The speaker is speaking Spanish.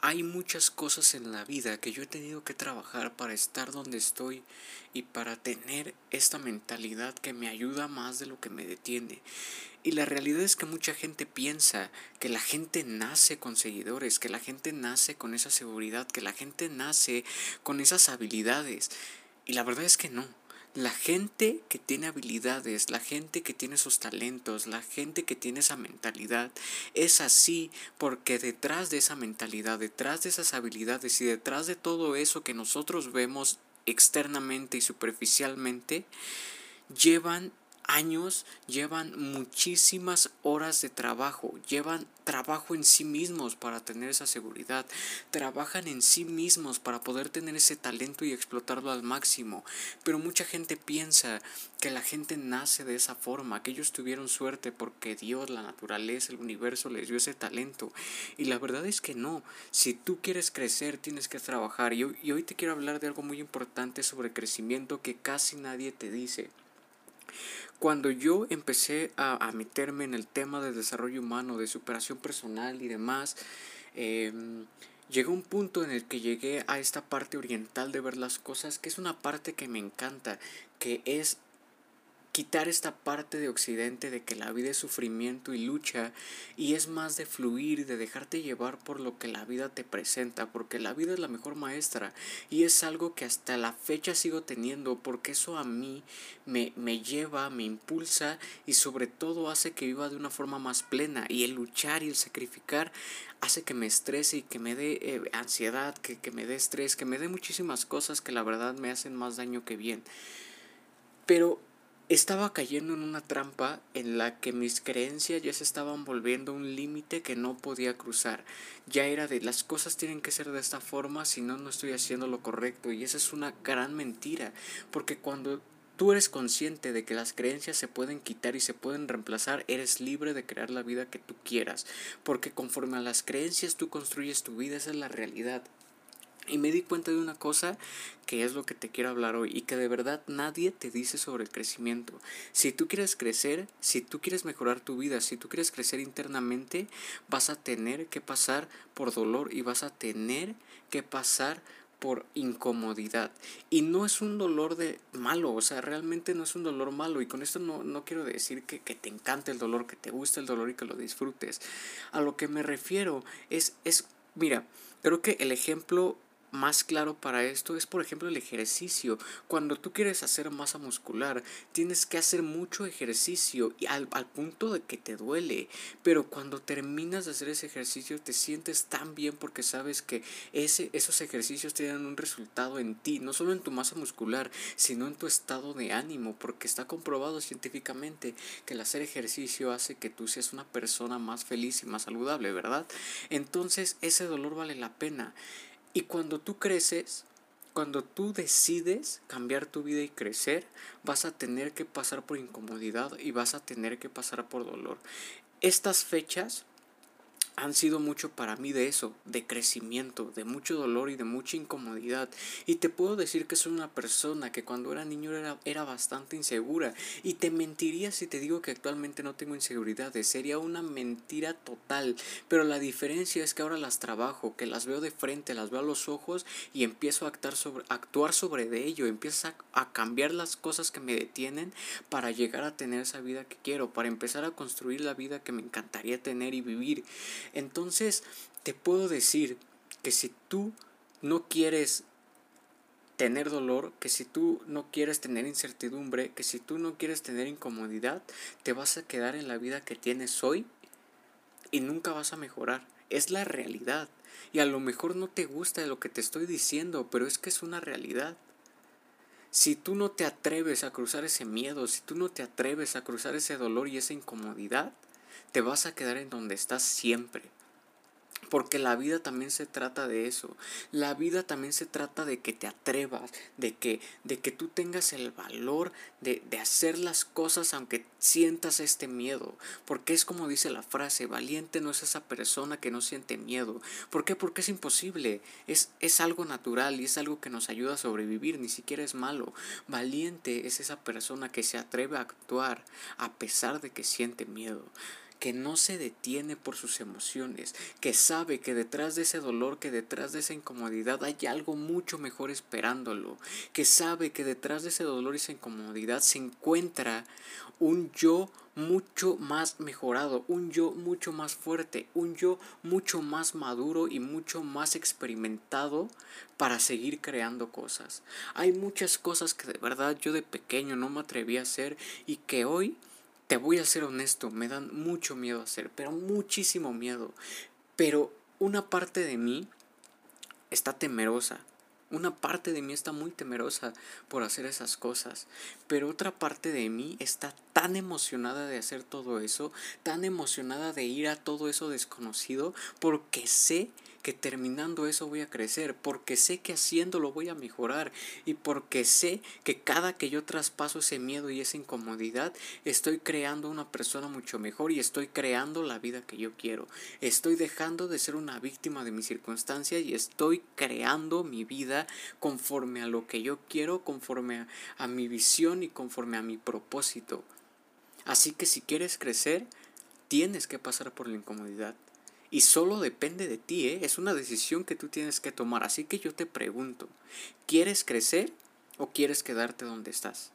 hay muchas cosas en la vida que yo he tenido que trabajar para estar donde estoy y para tener esta mentalidad que me ayuda más de lo que me detiene. Y la realidad es que mucha gente piensa que la gente nace con seguidores, que la gente nace con esa seguridad, que la gente nace con esas habilidades. Y la verdad es que no. La gente que tiene habilidades, la gente que tiene esos talentos, la gente que tiene esa mentalidad, es así porque detrás de esa mentalidad, detrás de esas habilidades y detrás de todo eso que nosotros vemos externamente y superficialmente, llevan años, llevan muchísimas horas de trabajo, llevan trabajo en sí mismos para tener esa seguridad, trabajan en sí mismos para poder tener ese talento y explotarlo al máximo. Pero mucha gente piensa que la gente nace de esa forma, que ellos tuvieron suerte porque Dios, la naturaleza, el universo les dio ese talento. Y la verdad es que no, si tú quieres crecer tienes que trabajar. Y hoy, y hoy te quiero hablar de algo muy importante sobre crecimiento que casi nadie te dice. Cuando yo empecé a, meterme en el tema del desarrollo humano, de superación personal y demás, em, llegó un punto en el que llegué a esta parte oriental de ver las cosas, que es una parte que me encanta, que es quitar esta parte de Occidente de que la vida es sufrimiento y lucha y es más de fluir, de dejarte llevar por lo que la vida te presenta, porque la vida es la mejor maestra y es algo que hasta la fecha sigo teniendo porque eso a mí me, me lleva, me impulsa y sobre todo hace que viva de una forma más plena y el luchar y el sacrificar hace que me estrese y que me dé eh, ansiedad, que, que me dé estrés, que me dé muchísimas cosas que la verdad me hacen más daño que bien. Pero estaba cayendo en una trampa en la que mis creencias ya se estaban volviendo un límite que no podía cruzar. Ya era de las cosas tienen que ser de esta forma, si no, no estoy haciendo lo correcto. Y esa es una gran mentira, porque cuando tú eres consciente de que las creencias se pueden quitar y se pueden reemplazar, eres libre de crear la vida que tú quieras, porque conforme a las creencias tú construyes tu vida, esa es la realidad. Y me di cuenta de una cosa que es lo que te quiero hablar hoy y que de verdad nadie te dice sobre el crecimiento. Si tú quieres crecer, si tú quieres mejorar tu vida, si tú quieres crecer internamente, vas a tener que pasar por dolor y vas a tener que pasar por incomodidad. Y no es un dolor de malo, o sea, realmente no es un dolor malo. Y con esto no, no quiero decir que, que, te encante el dolor, que te guste el dolor y que lo disfrutes. A lo que me refiero es, es mira, creo que el ejemplo más claro para esto es por ejemplo el ejercicio. Cuando tú quieres hacer masa muscular, tienes que hacer mucho ejercicio y al, al, punto de que te duele. Pero cuando terminas de hacer ese ejercicio te sientes tan bien porque sabes que ese, esos ejercicios tienen un resultado en ti, no solo en tu masa muscular, sino en tu estado de ánimo, porque está comprobado científicamente que el hacer ejercicio hace que tú seas una persona más feliz y más saludable, ¿verdad? Entonces ese dolor vale la pena. Y cuando tú creces, cuando tú decides cambiar tu vida y crecer, vas a tener que pasar por incomodidad y vas a tener que pasar por dolor. Estas fechas han sido mucho para mí de eso, de crecimiento, de mucho dolor y de mucha incomodidad. Y te puedo decir que soy una persona que cuando era niño era, era bastante insegura. Y te mentiría si te digo que actualmente no tengo inseguridades. Sería una mentira total. Pero la diferencia es que ahora las trabajo, que las veo de frente, las veo a los ojos y empiezo a actuar sobre, de ello. Empiezo a cambiar las cosas que me detienen para llegar a tener esa vida que quiero, para empezar a construir la vida que me encantaría tener y vivir. Entonces, te puedo decir que si tú no quieres tener dolor, que si tú no quieres tener incertidumbre, que si tú no quieres tener incomodidad, te vas a quedar en la vida que tienes hoy y nunca vas a mejorar. Es la realidad. Y a lo mejor no te gusta lo que te estoy diciendo, pero es que es una realidad. Si tú no te atreves a cruzar ese miedo, si tú no te atreves a cruzar ese dolor y esa incomodidad, te vas a quedar en donde estás siempre. Porque la vida también se trata de eso. La vida también se trata de que te atrevas, de que, de que tú tengas el valor de, de, hacer las cosas aunque sientas este miedo. Porque es como dice la frase, valiente no es esa persona que no siente miedo. ¿Por qué? Porque es imposible. Es, es algo natural y es algo que nos ayuda a sobrevivir, ni siquiera es malo. Valiente es esa persona que se atreve a actuar a pesar de que siente miedo. Que no se detiene por sus emociones, que sabe que detrás de ese dolor, que detrás de esa incomodidad hay algo mucho mejor esperándolo, que sabe que detrás de ese dolor y esa incomodidad se encuentra un yo mucho más mejorado, un yo mucho más fuerte, un yo mucho más maduro y mucho más experimentado para seguir creando cosas. Hay muchas cosas que de verdad yo de pequeño no me atreví a hacer y que hoy te voy a ser honesto, me dan mucho miedo hacer, pero muchísimo miedo. Pero una parte de mí está temerosa. Una parte de mí está muy temerosa por hacer esas cosas, pero otra parte de mí está tan emocionada de hacer todo eso, tan emocionada de ir a todo eso desconocido, porque sé que terminando eso voy a crecer, porque sé que haciéndolo voy a mejorar y porque sé que cada que yo traspaso ese miedo y esa incomodidad, estoy creando una persona mucho mejor y estoy creando la vida que yo quiero. Estoy dejando de ser una víctima de mis circunstancias y estoy creando mi vida conforme a lo que yo quiero, conforme a, a mi visión y conforme a mi propósito. Así que si quieres crecer, tienes que pasar por la incomodidad. Y solo depende de ti, ¿eh? es una decisión que tú tienes que tomar. Así que yo te pregunto, ¿quieres crecer o quieres quedarte donde estás?